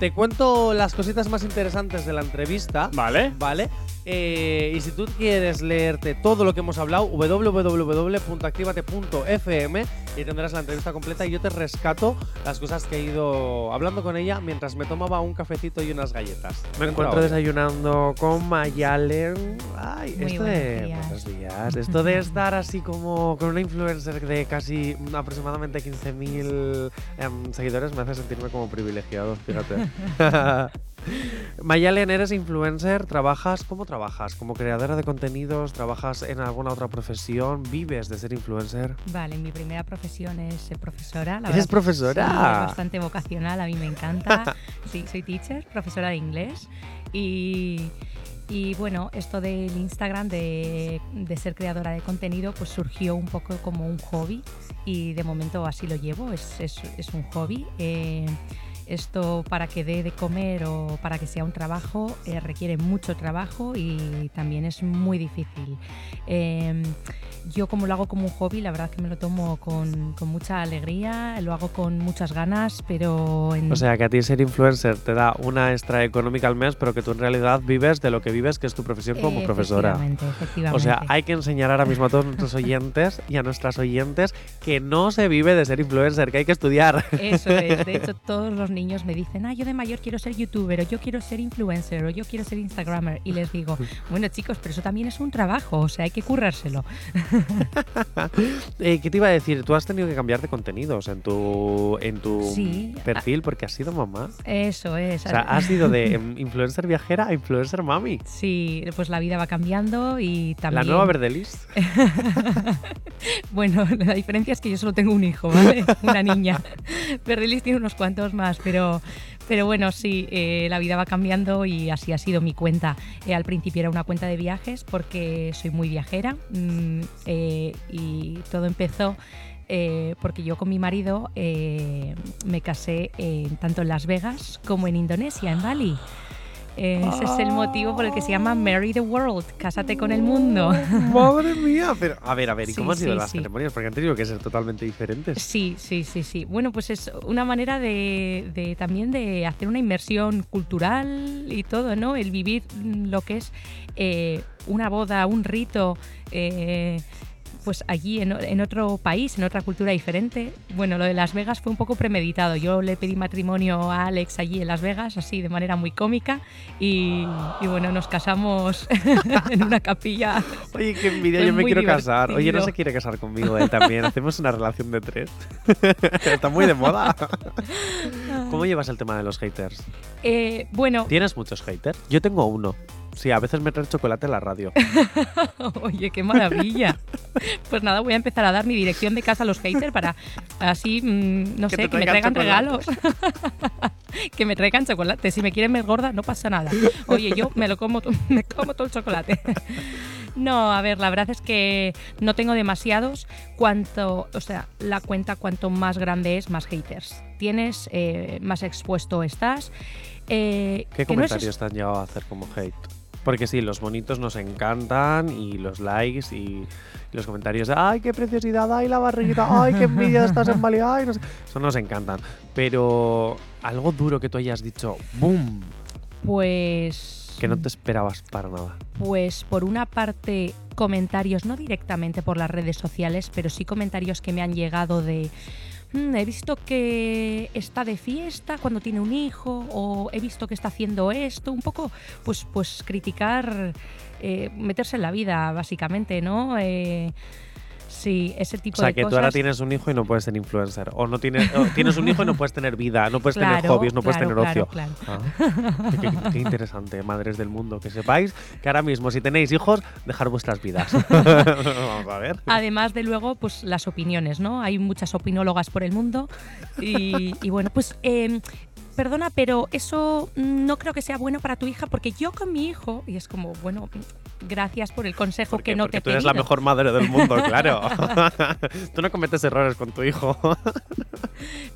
te cuento las cositas más interesantes de la entrevista. Vale. ¿Vale? Eh, y si tú quieres leerte todo lo que hemos hablado, www.activate.fm y tendrás la entrevista completa y yo te rescato las cosas que he ido hablando con ella mientras me tomaba un cafecito y unas galletas. Me encuentro desayunando con Mayalen. Ay, Muy esto buenos de días. buenos días. Esto de estar así como con una influencer de casi aproximadamente 15.000 em, seguidores me hace sentirme como privilegiado, fíjate. Mayalen, eres influencer, trabajas, ¿cómo trabajas? ¿Como creadora de contenidos? ¿Trabajas en alguna otra profesión? ¿Vives de ser influencer? Vale, mi primera profesión es ser profesora. La ¿Eres profesora? Sí, bastante vocacional, a mí me encanta. sí, soy teacher, profesora de inglés. Y, y bueno, esto del Instagram, de, de ser creadora de contenido, pues surgió un poco como un hobby y de momento así lo llevo, es, es, es un hobby. Eh, esto para que dé de comer o para que sea un trabajo eh, requiere mucho trabajo y también es muy difícil. Eh, yo como lo hago como un hobby, la verdad que me lo tomo con, con mucha alegría, lo hago con muchas ganas, pero en, O sea, que a ti ser influencer te da una extra económica al mes, pero que tú en realidad vives de lo que vives, que es tu profesión como profesora. Efectivamente, efectivamente. O sea, hay que enseñar ahora mismo a todos nuestros oyentes y a nuestras oyentes que no se vive de ser influencer, que hay que estudiar. Eso es. De hecho, todos los niños me dicen, ah, yo de mayor quiero ser youtuber, o yo quiero ser influencer, o yo quiero ser instagramer. Y les digo, bueno chicos, pero eso también es un trabajo, o sea, hay que currárselo. Eh, ¿Qué te iba a decir? Tú has tenido que cambiar de contenidos en tu, en tu Sí. perfil porque has sido mamá. Eso es. O sea, has ido de em, influencer viajera a influencer mami. Sí, pues la vida va cambiando y también... La nueva Verdelis. Bueno, la diferencia es que yo solo tengo un hijo, ¿vale? Una niña. Verdelis tiene unos cuantos más, pero, pero bueno, sí, eh, la vida va cambiando y así ha sido mi cuenta. Eh, al principio era una cuenta de viajes porque soy muy viajera mm, eh, y todo empezó porque yo con mi marido me casé tanto en Las Vegas como en Indonesia, en Bali. Ese es el motivo por el que se llama Marry the World, cásate con el mundo. Madre mía. Pero, a ver, a ver, ¿y Sí, cómo han sido sí, las sí. ceremonias? Porque han tenido que ser totalmente diferentes. Sí, sí, sí, sí. Bueno, pues es una manera de, de también de hacer una inmersión cultural y todo, ¿no? El vivir lo que es eh, una boda, un rito, eh, pues allí en, en otro país, en otra cultura diferente. Bueno, lo de Las Vegas fue un poco premeditado. Yo le pedí matrimonio a Alex allí en Las Vegas, así de manera muy cómica, y, y bueno, nos casamos en una capilla. Oye, qué envidia, yo me quiero casar. Oye, no se quiere casar conmigo él también. Hacemos una relación de tres. Está muy de moda. ¿Cómo llevas el tema de los haters? Eh, bueno, ¿Tienes muchos haters? Yo tengo uno. Sí, a veces me trae chocolate en la radio. Oye, qué maravilla. Pues nada, voy a empezar a dar mi dirección de casa a los haters para así, mm, no Que sé, que me traigan chocolate. regalos. que me traigan chocolate. Si me quieren ver gorda, no pasa nada. Oye, yo me lo como, me como todo el chocolate. No, a ver, la verdad es que no tengo demasiados. Cuanto, o sea, la cuenta cuanto más grande es, más haters. Tienes, eh, más expuesto estás. Eh, ¿Qué que no es comentarios te han llegado a hacer como hate? Porque sí, los bonitos nos encantan y los likes y los comentarios de ¡ay, qué preciosidad! ¡ay, la barriguita! ¡ay, qué envidia estás en Bali! ¡ay, no sé! Eso nos encantan. Pero algo duro que tú hayas dicho ¡boom! Pues. Que no te esperabas para nada. Pues por una parte comentarios, no directamente por las redes sociales, pero sí comentarios que me han llegado de... "Mm, he visto que está de fiesta cuando tiene un hijo o he visto que está haciendo esto, un poco pues, pues criticar, eh, meterse en la vida básicamente, ¿no? Eh, sí, ese tipo O sea, de que cosas. tú ahora tienes un hijo y no puedes ser influencer. O no tienes, o tienes un hijo y no puedes tener vida, no puedes tener hobbies, no puedes tener ocio. claro, claro. Ah, qué, qué- qué interesante, madres del mundo. Que sepáis que ahora mismo, si tenéis hijos, dejar vuestras vidas. Vamos a ver. Además de luego, pues las opiniones, ¿no? Hay muchas opinólogas por el mundo y, y bueno, pues eh, perdona, pero eso no creo que sea bueno para tu hija porque yo con mi hijo, y es como, bueno, gracias por el consejo que no Porque te tú eres la mejor madre del mundo, claro. tú no cometes errores con tu hijo.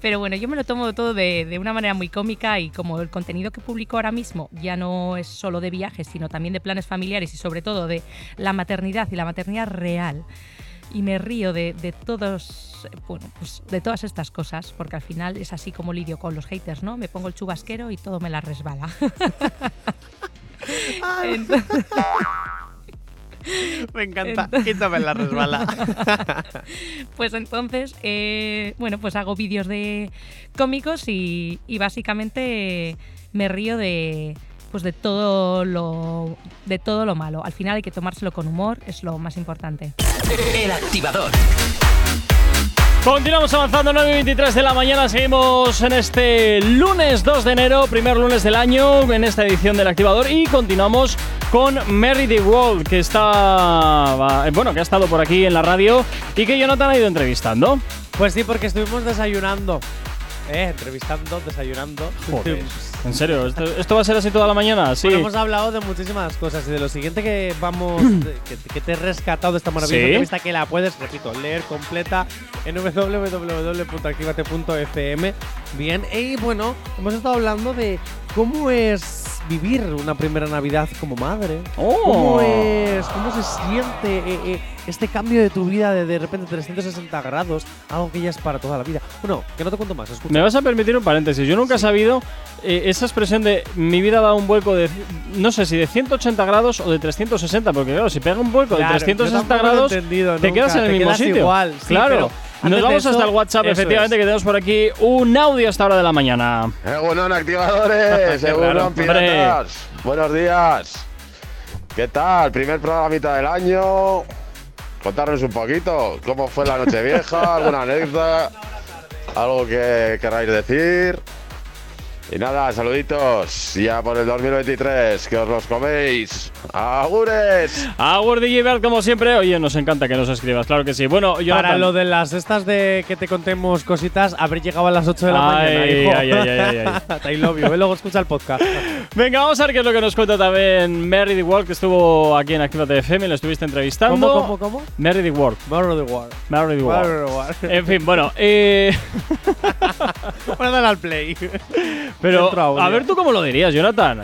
Pero bueno, yo me lo tomo todo de, de una manera muy cómica y como el contenido que publico ahora mismo ya no es solo de viajes, sino también de planes familiares y sobre todo de la maternidad y la maternidad real. Y me río de, de todos, bueno, pues de todas estas cosas, porque al final es así como lidio con los haters, ¿no? Me pongo el chubasquero y todo me la resbala. Entonces, Me encanta. Entonces- Quítame la resbala. pues entonces, eh, bueno, pues hago vídeos de cómicos y, y básicamente me río de pues de todo lo de todo lo malo. Al final hay que tomárselo con humor, es lo más importante. El activador. Continuamos avanzando, 9 y 23 de la mañana. Seguimos en este lunes 2 de enero, primer lunes del año, en esta edición del Activador. Y continuamos con Mary the World, que está. eh, Bueno, que ha estado por aquí en la radio y que Jonathan ha ido entrevistando. Pues sí, porque estuvimos desayunando. Eh, entrevistando, desayunando. Joder. En serio, ¿esto, esto va a ser así toda la mañana? Sí. Bueno, hemos hablado de muchísimas cosas y de lo siguiente que vamos, que, que te he rescatado de esta maravillosa Sí. entrevista que la puedes, repito, leer completa en www.activate.fm. Bien, y bueno, hemos estado hablando de cómo es vivir una primera Navidad como madre. Oh. ¿Cómo es? ¿Cómo se siente eh, eh, este cambio de tu vida de de repente 360 grados? Algo que ya es para toda la vida. Bueno, que no te cuento más, escucha. Me vas a permitir un paréntesis. Yo nunca he sabido eh, esa expresión de mi vida da un vuelco de, no sé si de 180 grados o de 360, porque claro, si pega un vuelco Claro, de yo 360 tampoco lo he grados, entendido te nunca, quedas en el te mismo sitio. igual, sí, claro. Nos vamos eso, hasta el WhatsApp, efectivamente, es. que tenemos por aquí un audio a esta hora de la mañana. Egunon activadores, Qué Egunon piratas. Buenos días. ¿Qué tal? Primer programita del año. Contarnos un poquito cómo fue la noche vieja, alguna anécdota, algo que queráis decir. Y nada, saluditos. Ya por el 2023, que os los coméis. ¡Agures! Agur DJ Bert, como siempre. Oye, nos encanta que nos escribas, claro que sí. Bueno, yo Para lo de las estas de que te contemos cositas, haber llegado a las 8 de la Ay, mañana, hijo. ay, ay, ay, ay. I love you. Luego escucha el podcast. Venga, vamos a ver qué es lo que nos cuenta también Mary the World, que estuvo aquí en Actívate FM, lo estuviste entrevistando. ¿Cómo, cómo, cómo? Mary the World. Borrow the war. Mary the World. Borrow the war. En fin, bueno, eh, Bueno, dale al play. pero a ver tú cómo lo dirías, Jonathan.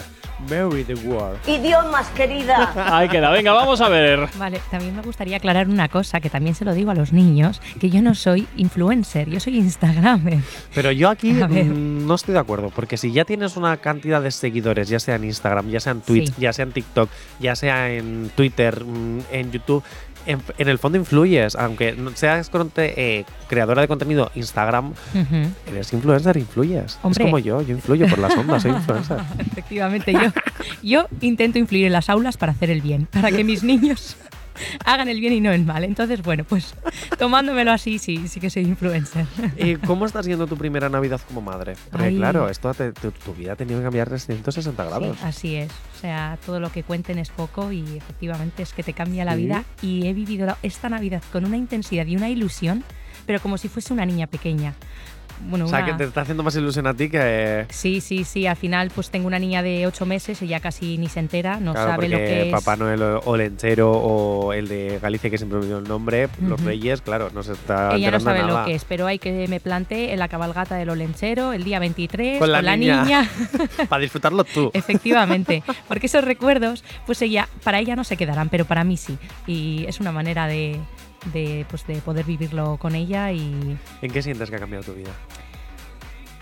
Mary the war. Idiomas, querida. Ahí queda, venga, vamos a ver. Vale, también me gustaría aclarar una cosa, que también se lo digo a los niños, que yo no soy influencer, yo soy instagramer. Pero yo aquí mm, no estoy de acuerdo, porque si ya tienes una cantidad de seguidores, ya sea en Instagram, ya sea en Twitch, Sí. ya sea en TikTok, ya sea en Twitter, mm, en YouTube, en, en el fondo influyes, aunque no seas eh, creadora de contenido Instagram, eres influencer, influyes. Hombre. Es como yo, yo influyo por las ondas, soy influencer. Efectivamente, yo, yo intento influir en las aulas para hacer el bien, para que mis niños hagan el bien y no el mal. Entonces, bueno, pues tomándomelo así, sí, sí que soy influencer. ¿Y cómo está siendo tu primera Navidad como madre? Porque Ay. claro, esto te- tu, tu vida ha tenido que cambiar 360 grados. Sí, así es. O sea, todo lo que cuenten es poco y efectivamente es que te cambia la Sí. vida. Y he vivido esta Navidad con una intensidad y una ilusión, pero como si fuese una niña pequeña. Bueno, o sea, una- que te está haciendo más ilusión a ti que... Sí, sí, sí. Al final, pues tengo una niña de ocho meses, ella casi ni se entera, no Claro, sabe lo que es. Papá Noel o Lenchero o el de Galicia, que siempre me olvido el nombre, los. Reyes, claro, no se está Ella no sabe nada. lo que es, pero hay que me plantee en la cabalgata del Olenchero el día 23 Con la niña. niña. Para disfrutarlo tú. Efectivamente, porque esos recuerdos, pues ella, para ella no se quedarán, pero para mí sí. Y es una manera de, de, pues de poder vivirlo con ella y ¿En qué sientes que ha cambiado tu vida?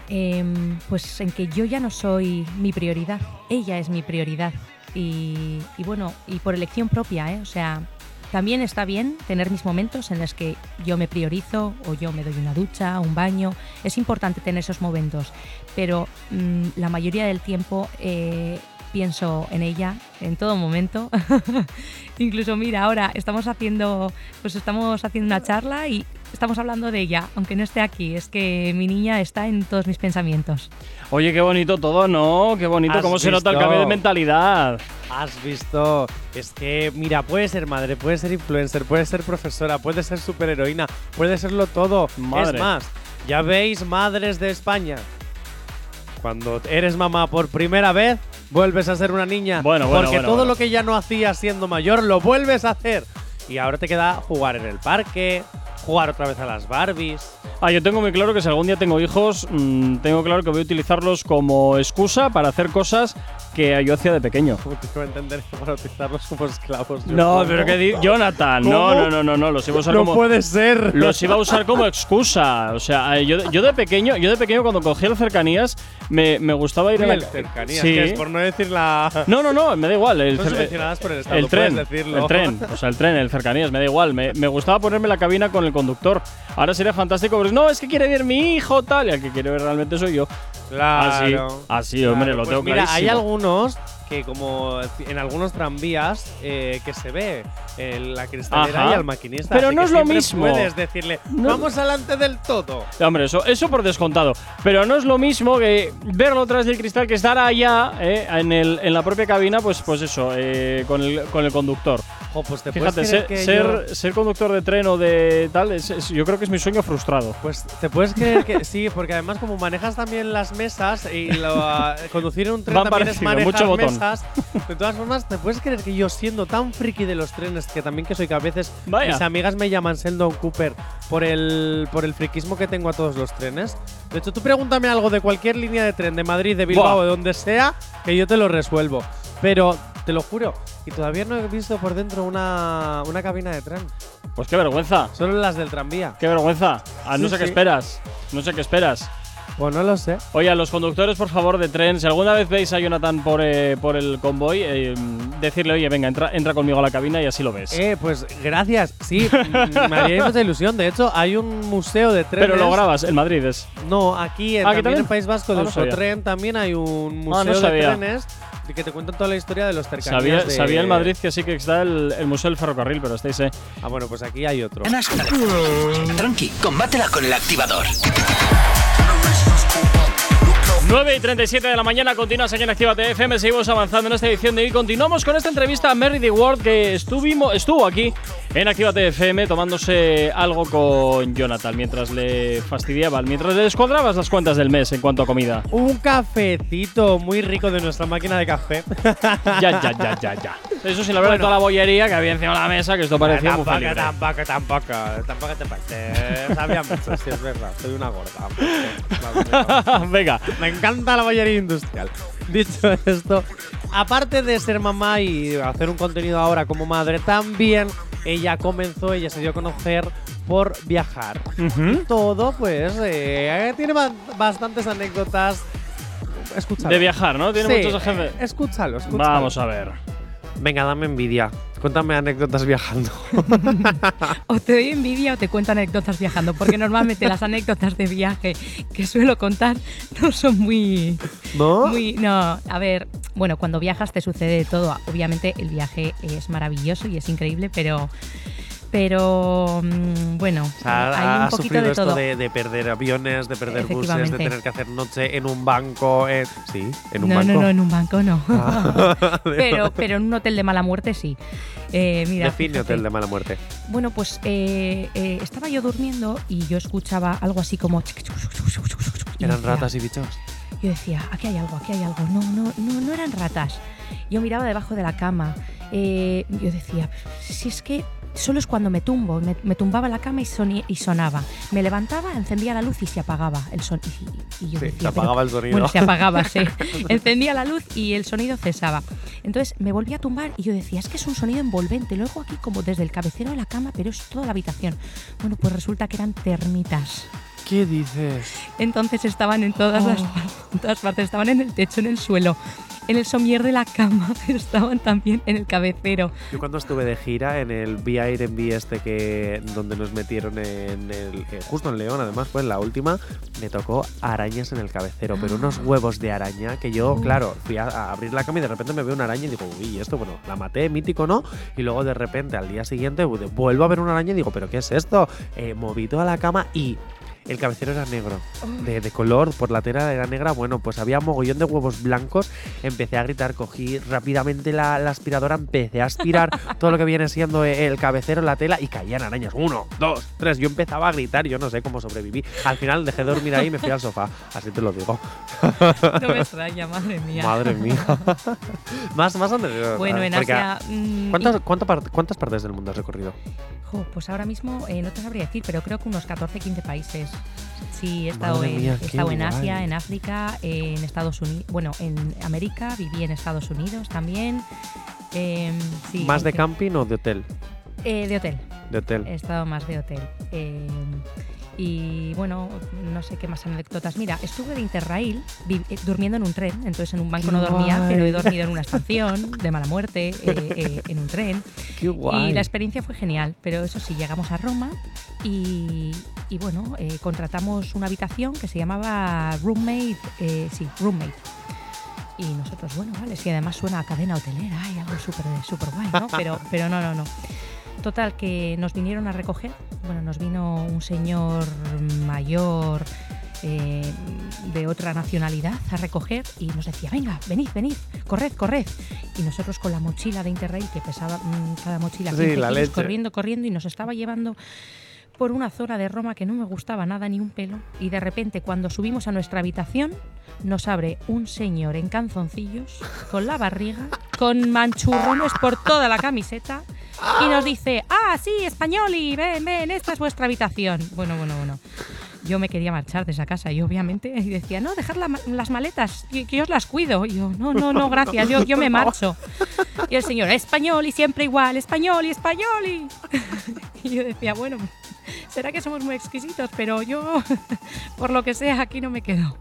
em, pues en que yo ya no soy mi prioridad, ella es mi prioridad. Y, y bueno, y por elección propia, ¿eh? O sea, también está bien tener mis momentos en los que yo me priorizo o yo me doy una ducha, un baño. Es importante tener esos momentos, pero mm, la mayoría del tiempo eh, pienso en ella en todo momento. Incluso mira, ahora estamos haciendo, pues estamos haciendo una charla y estamos hablando de ella, aunque no esté aquí. Es que mi niña está en todos mis pensamientos. Oye, qué bonito todo, ¿no? Qué bonito, ¿Has cómo se nota el visto? cambio de mentalidad. Has visto, es que, mira, puede ser madre, puede ser influencer, puede ser profesora, puede ser superheroína, puede serlo todo. Madre. Es más, ya veis, madres de España. Cuando eres mamá por primera vez, vuelves a ser una niña. Bueno, bueno, Porque bueno, todo bueno. lo que ya no hacías siendo mayor, lo vuelves a hacer. Y ahora te queda jugar en el parque, jugar otra vez a las Barbies, Ah, yo tengo muy claro que si algún día tengo hijos, mm, tengo claro que voy a utilizarlos como excusa para hacer cosas que yo hacía de pequeño. ¿Cómo te iba a entender para utilizarlos como esclavos? Yo, No, pero que di- Jonathan, no, ¿Cómo? no, no, no, no, los iba a usar No como puede ser. los iba a usar como excusa. O sea, eh, yo, yo de pequeño, yo de pequeño cuando cogía el cercanías me, me gustaba ir a la el cercanías, Sí. que es por no decir la. No, no, no, me da igual. El, No por el Estado, el tren, decirlo. el tren, o sea, el tren, el cercanías, me da igual. Me, me gustaba ponerme la cabina con el conductor. Ahora sería fantástico, pero no, es que quiere ver mi hijo, tal, y el que quiere ver realmente soy yo. Claro. Así, así, hombre, lo Pues tengo Mira, hay clarísimo. algunos que, como en algunos tranvías, eh, que se ve en la cristalera Ajá. y al maquinista. Pero no es lo mismo. Puedes decirle, No- vamos adelante del todo. Hombre, eso, eso por descontado. Pero no es lo mismo que verlo tras del cristal que estar allá, eh, en, el, en la propia cabina, pues, pues eso, eh, con, el, con el conductor. Jo, pues te Fíjate, ser, ser, yo- ser conductor de tren o de tal, es- es- yo creo que es mi sueño frustrado. Pues te puedes creer que sí, porque además como manejas también las mesas y lo, conducir en un tren Van también es manejar mucho botón. De todas formas, te puedes creer que yo siendo tan friki de los trenes, que también que soy que a veces Vaya. mis amigas me llaman Sheldon Cooper por el, por el friquismo que tengo a todos los trenes. De hecho, tú pregúntame algo de cualquier línea de tren, de Madrid, de Bilbao, Buah. de donde sea, que yo te lo resuelvo. Pero te lo juro, y todavía no he visto por dentro una, una cabina de tren. Pues qué vergüenza, Solo las del tranvía. qué vergüenza. Ah, no Sí, sé qué sí. esperas, no sé qué esperas. Pues no lo sé. Oye, a los conductores, por favor, de tren, si alguna vez veis a Jonathan por, eh, por el convoy, eh, decirle, oye, venga, entra, entra conmigo a la cabina y así lo ves. Eh, pues gracias. Sí, me haría mucha ilusión. De hecho, hay un museo de trenes. Pero lo grabas, en Madrid es. No, aquí, en, Ah, ¿aquí también también? en País Vasco, Ah, de no sabía. Usotren, también hay un Ah, museo no de trenes de que te cuentan toda la historia de los cercanías. Sabía, de- sabía en Madrid que sí que está el, el Museo del Ferrocarril, pero estáis, eh. Ah, bueno, pues aquí hay otro. Tranqui, combátela con el activador. 9 y 37 de la mañana, continuas aquí en Activa FM, seguimos avanzando en esta edición de hoy. Continuamos con esta entrevista a Mary The World que estuvimos, estuvo aquí en Activa FM tomándose algo con Jonathan mientras le fastidiaban, mientras le descuadrabas las cuentas del mes en cuanto a comida. Un cafecito muy rico de nuestra máquina de café. Ya, ya, ya, ya, ya. Eso sin hablar de toda la bollería que había encima de la mesa, que esto parecía muy tampoco, libre. tampoco, tampoco, tampoco te pases. Sabía mucho, sí, es verdad. Soy una gorda. Venga, Me encanta la bollería industrial. Dicho esto, aparte de ser mamá y hacer un contenido ahora como madre, también ella comenzó, ella se dio a conocer por viajar. Todo, pues, eh, tiene ba- bastantes anécdotas. Escúchalo. de viajar, ¿no? Tiene Sí, muchos ejemplos. eh, Escúchalo, escúchalo. Vamos a ver. Venga, dame envidia. Cuéntame anécdotas viajando. O te doy envidia o te cuento anécdotas viajando, porque normalmente las anécdotas de viaje que suelo contar no son muy, ¿No? muy. No, a ver, bueno, cuando viajas te sucede de todo. Obviamente el viaje es maravilloso y es increíble, pero. Pero mm, bueno, O sea, hay un has poquito sufrido de esto todo. de, de perder aviones, de perder buses, de tener que hacer noche en un banco. eh, sí, en un no, banco. no, no, en un banco no. Ah. pero, pero en un hotel de mala muerte sí. Eh, mira, Define hotel de mala muerte. Bueno, pues eh, eh, estaba yo durmiendo y yo escuchaba algo así como. Eran decía- ratas y bichos. Yo decía, aquí hay algo, aquí hay algo. No, no, no, no eran ratas. Yo miraba debajo de la cama. eh, yo decía, si es que solo es cuando me tumbo. Me, me tumbaba la cama y, soni- y sonaba. Me levantaba, encendía la luz y se apagaba el son. Y, y yo Sí, decía, se apagaba "Pero- el sonido. Bueno, se apagaba, sí. Encendía la luz y el sonido cesaba. Entonces me volví a tumbar y yo decía, es que es un sonido envolvente. Lo oigo aquí como desde el cabecero de la cama, pero es toda la habitación. Bueno, pues resulta que eran termitas. ¿Qué dices? Entonces estaban en todas, las, en todas partes, estaban en el techo, en el suelo, en el somier de la cama, pero estaban también en el cabecero. Yo cuando estuve de gira en el B.I.R.B. este que donde nos metieron en el eh, justo en León además fue en la última me tocó arañas en el cabecero pero unos huevos de araña que yo Uf. claro fui a, a abrir la cama y de repente me veo una araña y digo uy esto bueno la maté mítico no y luego de repente al día siguiente vu- vuelvo a ver una araña y digo pero qué es esto eh, moví toda la cama y el cabecero era negro, de, de color, por la tela era negra. Bueno, pues había mogollón de huevos blancos. Empecé a gritar, cogí rápidamente la, la aspiradora, empecé a aspirar todo lo que viene siendo el cabecero, la tela, y caían arañas. Uno, dos, tres. Yo empezaba a gritar, yo no sé cómo sobreviví. Al final dejé de dormir ahí y me fui al sofá. Así te lo digo. No me extraña, madre mía. Madre mía. más, más anécdotas, Bueno, en porque- Asia. mm, ¿Cuántas, y- cuánta par- ¿Cuántas partes del mundo has recorrido? Pues ahora mismo eh, no te sabría decir, pero creo que unos 14, 15 países. Sí, he estado, Madre en, mía, he estado en Asia, en África, en Estados Unidos, bueno, en América, viví en Estados Unidos también. Em, sí, ¿Más de camping o de hotel? eh, de hotel. De hotel. He estado más de hotel. Eh, y bueno, no sé qué más anécdotas. Mira, estuve de Interrail eh, durmiendo en un tren. Entonces en un banco Qué no dormía, guay. pero he dormido en una estación de mala muerte, eh, eh, en un tren. Qué guay. Y la experiencia fue genial. Pero eso sí, llegamos a Roma y, y bueno, eh, contratamos una habitación que se llamaba Roommate. sí, Roommate. Y nosotros, bueno, vale, si además suena a cadena hotelera y algo súper súper guay, ¿no? Pero, pero no, no, no. Total, que nos vinieron a recoger. Bueno, nos vino un señor mayor eh, de otra nacionalidad a recoger y nos decía, venga, venid, venid, corred, corred. Y nosotros con la mochila de Interrail, que pesaba mm, cada mochila Sí, 15 la kilos, corriendo, corriendo, y nos estaba llevando por una zona de Roma que no me gustaba nada ni un pelo. Y de repente, cuando subimos a nuestra habitación, nos abre un señor en canzoncillos, con la barriga, con manchurrones por toda la camiseta, y nos dice, ah, sí, español, y ven, ven, esta es vuestra habitación. Bueno, bueno, bueno. Yo me quería marchar de esa casa y obviamente y decía, no, la ma- las maletas, que, que yo os las cuido. Y yo, no, no, no, gracias, yo, yo me marcho. Y el señor, español y siempre igual, español y español y... Y yo decía, bueno, será que somos muy exquisitos, pero yo, por lo que sea, aquí no me quedo.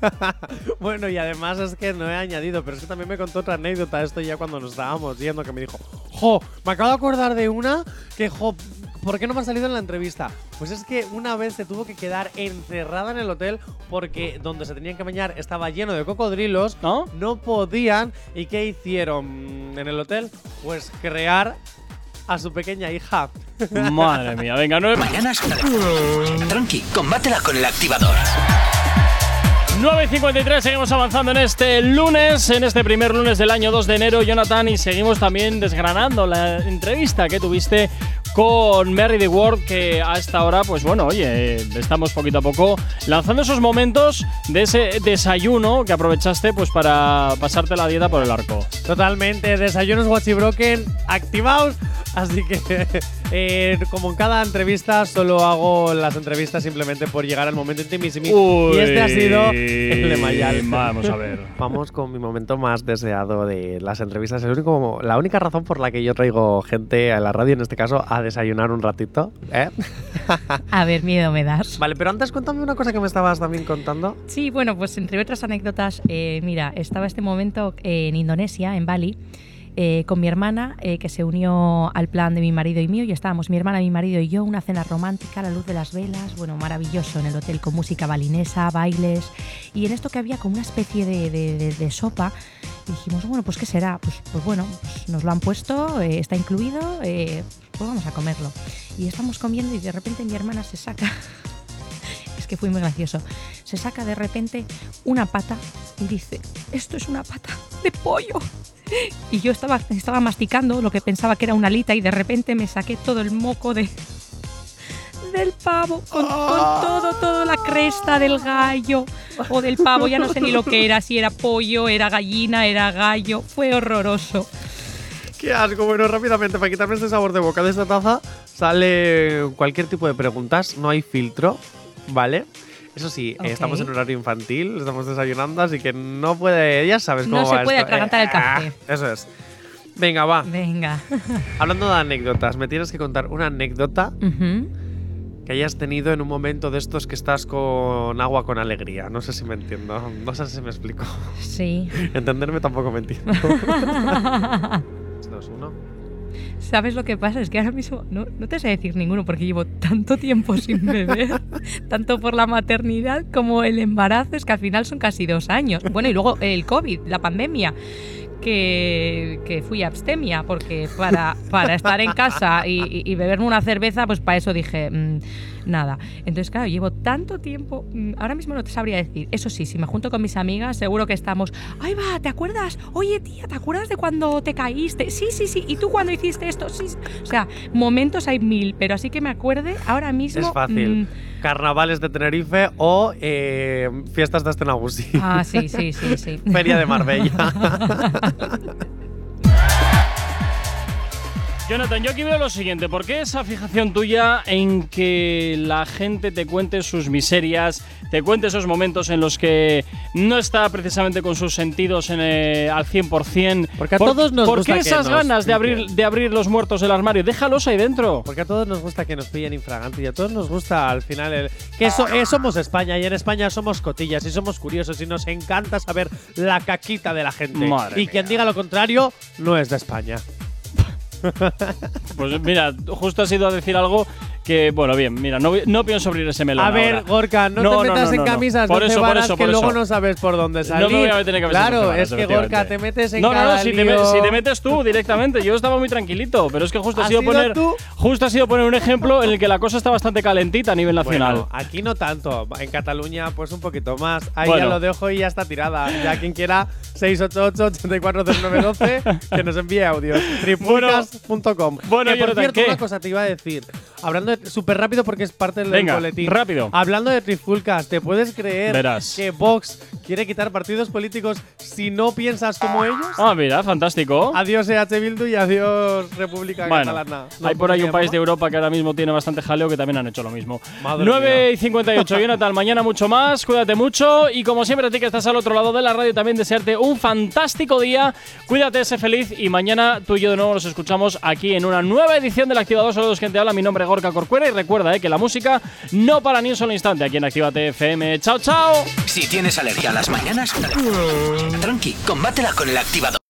Bueno, y además es que no he añadido, pero es que también me contó otra anécdota esto ya cuando nos estábamos yendo, que me dijo, jo, me acabo de acordar de una que, jo, ¿por qué no me ha salido en la entrevista? Pues es que una vez se tuvo que quedar encerrada en el hotel porque donde se tenían que bañar estaba lleno de cocodrilos, ¿No? no podían, ¿y qué hicieron en el hotel? Pues crear a su pequeña hija. Madre mía, venga, nueve. Mañanas. Tranqui, combátela con el activador. 9.53, seguimos avanzando en este lunes, en este primer lunes del año 2 de enero, Jonathan, y seguimos también desgranando la entrevista que tuviste con Mary the World, que a esta hora, pues bueno, oye, estamos poquito a poco lanzando esos momentos de ese desayuno que aprovechaste pues para pasarte la dieta por el arco. Totalmente, desayunos Broken activados. Así que, eh, como en cada entrevista, solo hago las entrevistas simplemente por llegar al momento intimísimo. y este ha sido el de Mayal. Vamos a ver. Vamos con mi momento más deseado de las entrevistas. El único, la única razón por la que yo traigo gente a la radio, en este caso, a desayunar un ratito. ¿eh? A ver, miedo me das. Vale, pero antes cuéntame una cosa que me estabas también contando. Sí, bueno, pues entre otras anécdotas, eh, mira, estaba este momento en Indonesia, en Bali, eh, con mi hermana, eh, que se unió al plan de mi marido y mío, y estábamos mi hermana, mi marido y yo, una cena romántica a la luz de las velas, bueno, maravilloso en el hotel, con música balinesa, bailes, y en esto que había como una especie de, de- de- de sopa, dijimos, bueno, pues ¿qué será? Pues, pues bueno, pues nos lo han puesto, eh, está incluido, pues vamos a comerlo. Y estamos comiendo y de repente mi hermana se saca es que fue muy gracioso. Se saca de repente una pata y dice, esto es una pata de pollo. Y yo estaba, estaba masticando lo que pensaba que era una alita y de repente me saqué todo el moco de del pavo, con, con todo, toda la cresta del gallo o del pavo, ya no sé ni lo que era, si era pollo, era gallina, era gallo, fue horroroso. Qué asco. Bueno, rápidamente, para quitarme este sabor de boca de esta taza, sale cualquier tipo de preguntas. No hay filtro, ¿vale? Eso sí, eh, estamos en horario infantil, estamos desayunando, así que no puede. Ya sabes cómo No va se puede esto. atragantar el café. ah, Eso es. Venga, va. Venga. Hablando de anécdotas, me tienes que contar una anécdota Ujú. que hayas tenido en un momento de estos que estás con agua con alegría. No sé si me entiendo. No sé si me explico. Sí. Entenderme tampoco me entiendo. ¿Sabes lo que pasa? Es que ahora mismo no, no te sé decir ninguno porque llevo tanto tiempo sin beber, tanto por la maternidad como el embarazo, es que al final son casi dos años. Bueno, y luego el COVID, la pandemia, que, que fui abstemia porque para, para estar en casa y, y- y beberme una cerveza, pues para eso dije, mm, nada. Entonces, claro, llevo tanto tiempo, mm, ahora mismo no te sabría decir. Eso sí, si me junto con mis amigas, seguro que estamos, ay va, ¿te acuerdas? Oye tía, ¿te acuerdas de cuando te caíste? Sí, sí, sí. ¿Y tú cuando hiciste esto? Sí. sí. O sea, momentos hay mil, pero así que me acuerde ahora mismo... Es fácil. mm, Carnavales de Tenerife o eh, fiestas de Astenagusi. ah, sí, sí, sí, sí. Feria de Marbella. Jonathan, yo aquí veo lo siguiente. ¿Por qué esa fijación tuya en que la gente te cuente sus miserias, te cuente esos momentos en los que no está precisamente con sus sentidos en, eh, al 100%? Porque a ¿Por- todos nos ¿Por gusta qué que esas nos ganas de abrir, de abrir los muertos del armario? Déjalos ahí dentro. Porque a todos nos gusta que nos pillen infraganti y a todos nos gusta al final el, que eso, eh, somos España y en España somos cotillas y somos curiosos y nos encanta saber la caquita de la gente. Madre y quien diga lo contrario no es de España. Pues mira, justo has ido a decir algo que, bueno, bien, mira, no, no pienso abrir ese melón. A ver, ahora. Gorka, no, No, te no, metas no, en no, no. camisas Por de eso, varas eso, que luego no sabes por dónde No salir. me voy a meter en camisas Claro, es que. Gorka te metes en No, no, no, si te, lío. me- si te metes tú directamente. Yo estaba muy tranquilito, pero es que justo ha ¿Has sido sido poner tú? justo ha sido poner un ejemplo en el que la cosa está bastante calentita a nivel nacional. Bueno, aquí no tanto. En Cataluña, pues un poquito más. Ahí Bueno. ya lo dejo y ya está tirada. Ya quien quiera, 688-840912, que nos envíe audios. Tripulcas.com. Bueno, que por cierto, una cosa te iba a decir. Hablando de. Súper rápido porque es parte del Venga, boletín. rápido. Hablando de Trifulcas, ¿te puedes creer Verás. que Vox quiere quitar partidos políticos si no piensas como ellos? Ah, mira, fantástico. Adiós EH Bildu y adiós República Bueno, Catalana. No, hay por ahí ¿cómo un país de? Europa que ahora mismo tiene bastante jaleo que también han hecho lo mismo. Madre 9 mía. y 58, Jonathan, mañana mucho más, cuídate mucho y como siempre a ti que estás al otro lado de la radio también desearte un fantástico día, cuídate, sé feliz y mañana tú y yo de nuevo nos escuchamos aquí en una nueva edición del Activador, saludos que te habla, mi nombre es Gorka y recuerda eh, que la música no para ni un solo instante aquí en Actívate FM. Chao, chao. Si tienes alergia a las mañanas, tranqui, combátela con el activador.